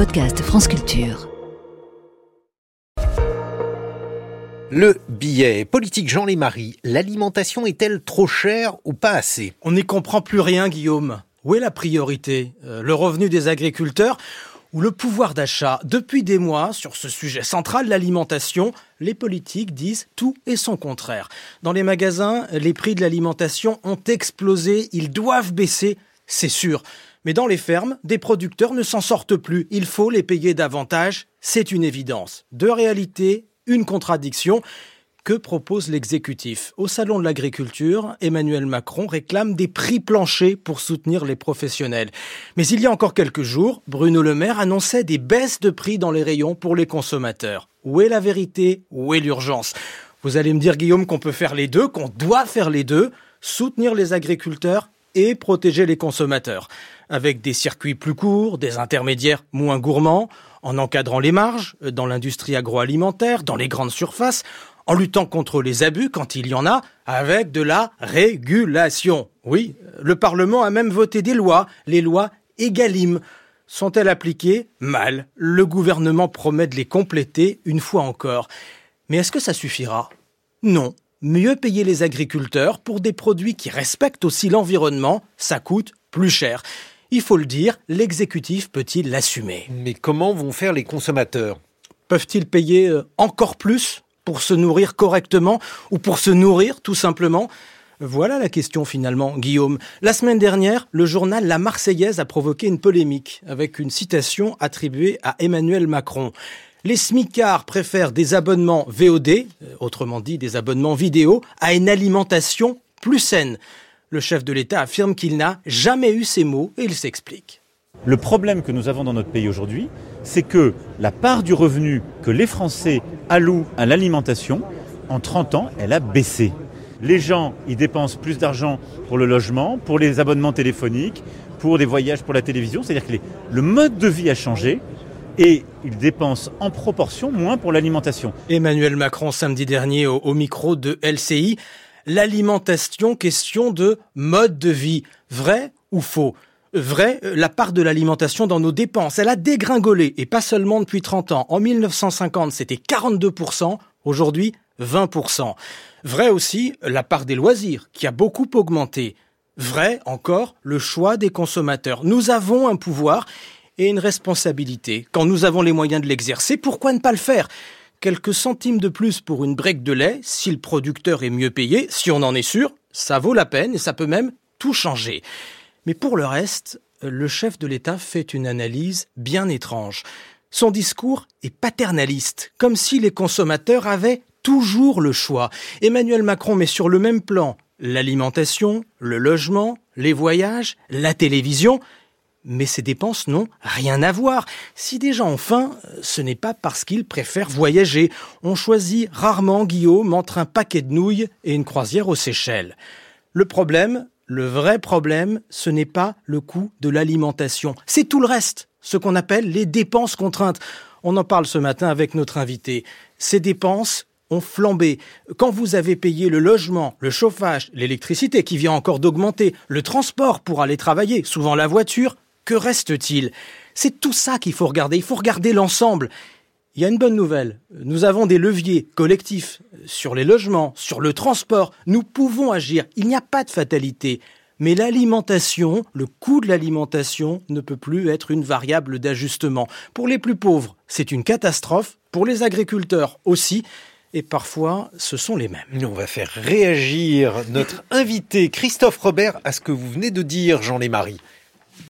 podcast France Culture. Le billet politique Jean Lémarie, l'alimentation est-elle trop chère ou pas assez? On n'y comprend plus rien, Guillaume. Où est la priorité? Euh, Le revenu des agriculteurs ou le pouvoir d'achat? Depuis des mois, sur ce sujet central, l'alimentation, les politiques disent tout et son contraire. Dans les magasins, les prix de l'alimentation ont explosé, ils doivent baisser, c'est sûr. Mais dans les fermes, des producteurs ne s'en sortent plus. Il faut les payer davantage, c'est une évidence. Deux réalités, une contradiction. Que propose l'exécutif? Au Salon de l'agriculture, Emmanuel Macron réclame des prix planchers pour soutenir les professionnels. Mais il y a encore quelques jours, Bruno Le Maire annonçait des baisses de prix dans les rayons pour les consommateurs. Où est la vérité? Où est l'urgence? Vous allez me dire, Guillaume, qu'on peut faire les deux, qu'on doit faire les deux, soutenir les agriculteurs et protéger les consommateurs, avec des circuits plus courts, des intermédiaires moins gourmands, en encadrant les marges dans l'industrie agroalimentaire, dans les grandes surfaces, en luttant contre les abus quand il y en a, avec de la régulation. Oui, le Parlement a même voté des lois, les lois EGalim. Sont-elles appliquées? Mal. Le gouvernement promet de les compléter une fois encore. Mais est-ce que ça suffira? Non mieux payer les agriculteurs pour des produits qui respectent aussi l'environnement, ça coûte plus cher. Il faut le dire, l'exécutif peut-il l'assumer? Mais comment vont faire les consommateurs? Peuvent-ils payer euh, encore plus pour se nourrir correctement ou pour se nourrir tout simplement? Voilà la question finalement, Guillaume. La semaine dernière, le journal La Marseillaise a provoqué une polémique avec une citation attribuée à Emmanuel Macron. Les smicards préfèrent des abonnements VOD, euh, autrement dit des abonnements vidéo, à une alimentation plus saine. Le chef de l'État affirme qu'il n'a jamais eu ces mots et il s'explique. Le problème que nous avons dans notre pays aujourd'hui, c'est que la part du revenu que les Français allouent à l'alimentation, en 30 ans, elle a baissé. Les gens, ils dépensent plus d'argent pour le logement, pour les abonnements téléphoniques, pour des voyages pour la télévision. C'est-à-dire que le mode de vie a changé et ils dépensent en proportion moins pour l'alimentation. Emmanuel Macron samedi dernier au, micro de LCI. L'alimentation, question de mode de vie. Vrai ou faux? Vrai, la part de l'alimentation dans nos dépenses, elle a dégringolé, et pas seulement depuis 30 ans. En 1950, c'était 42%, aujourd'hui 20%. Vrai aussi, la part des loisirs, qui a beaucoup augmenté. Vrai encore, le choix des consommateurs. Nous avons un pouvoir et une responsabilité. Quand nous avons les moyens de l'exercer, pourquoi ne pas le faire? Quelques centimes de plus pour une brique de lait, si le producteur est mieux payé, si on en est sûr, ça vaut la peine et ça peut même tout changer. Mais pour le reste, le chef de l'État fait une analyse bien étrange. Son discours est paternaliste, comme si les consommateurs avaient toujours le choix. Emmanuel Macron met sur le même plan l'alimentation, le logement, les voyages, la télévision, mais ces dépenses n'ont rien à voir. Si des gens ont faim, ce n'est pas parce qu'ils préfèrent voyager. On choisit rarement, Guillaume, entre un paquet de nouilles et une croisière aux Seychelles. Le problème, le vrai problème, ce n'est pas le coût de l'alimentation. C'est tout le reste, ce qu'on appelle les dépenses contraintes. On en parle ce matin avec notre invité. Ces dépenses ont flambé. Quand vous avez payé le logement, le chauffage, l'électricité qui vient encore d'augmenter, le transport pour aller travailler, souvent la voiture, que reste-t-il? C'est tout ça qu'il faut regarder. Il faut regarder l'ensemble. Il y a une bonne nouvelle. Nous avons des leviers collectifs sur les logements, sur le transport. Nous pouvons agir. Il n'y a pas de fatalité. Mais l'alimentation, le coût de l'alimentation ne peut plus être une variable d'ajustement. Pour les plus pauvres, c'est une catastrophe. Pour les agriculteurs aussi. Et parfois, ce sont les mêmes. On va faire réagir notre invité Christophe Robert à ce que vous venez de dire, Jean Lémarie.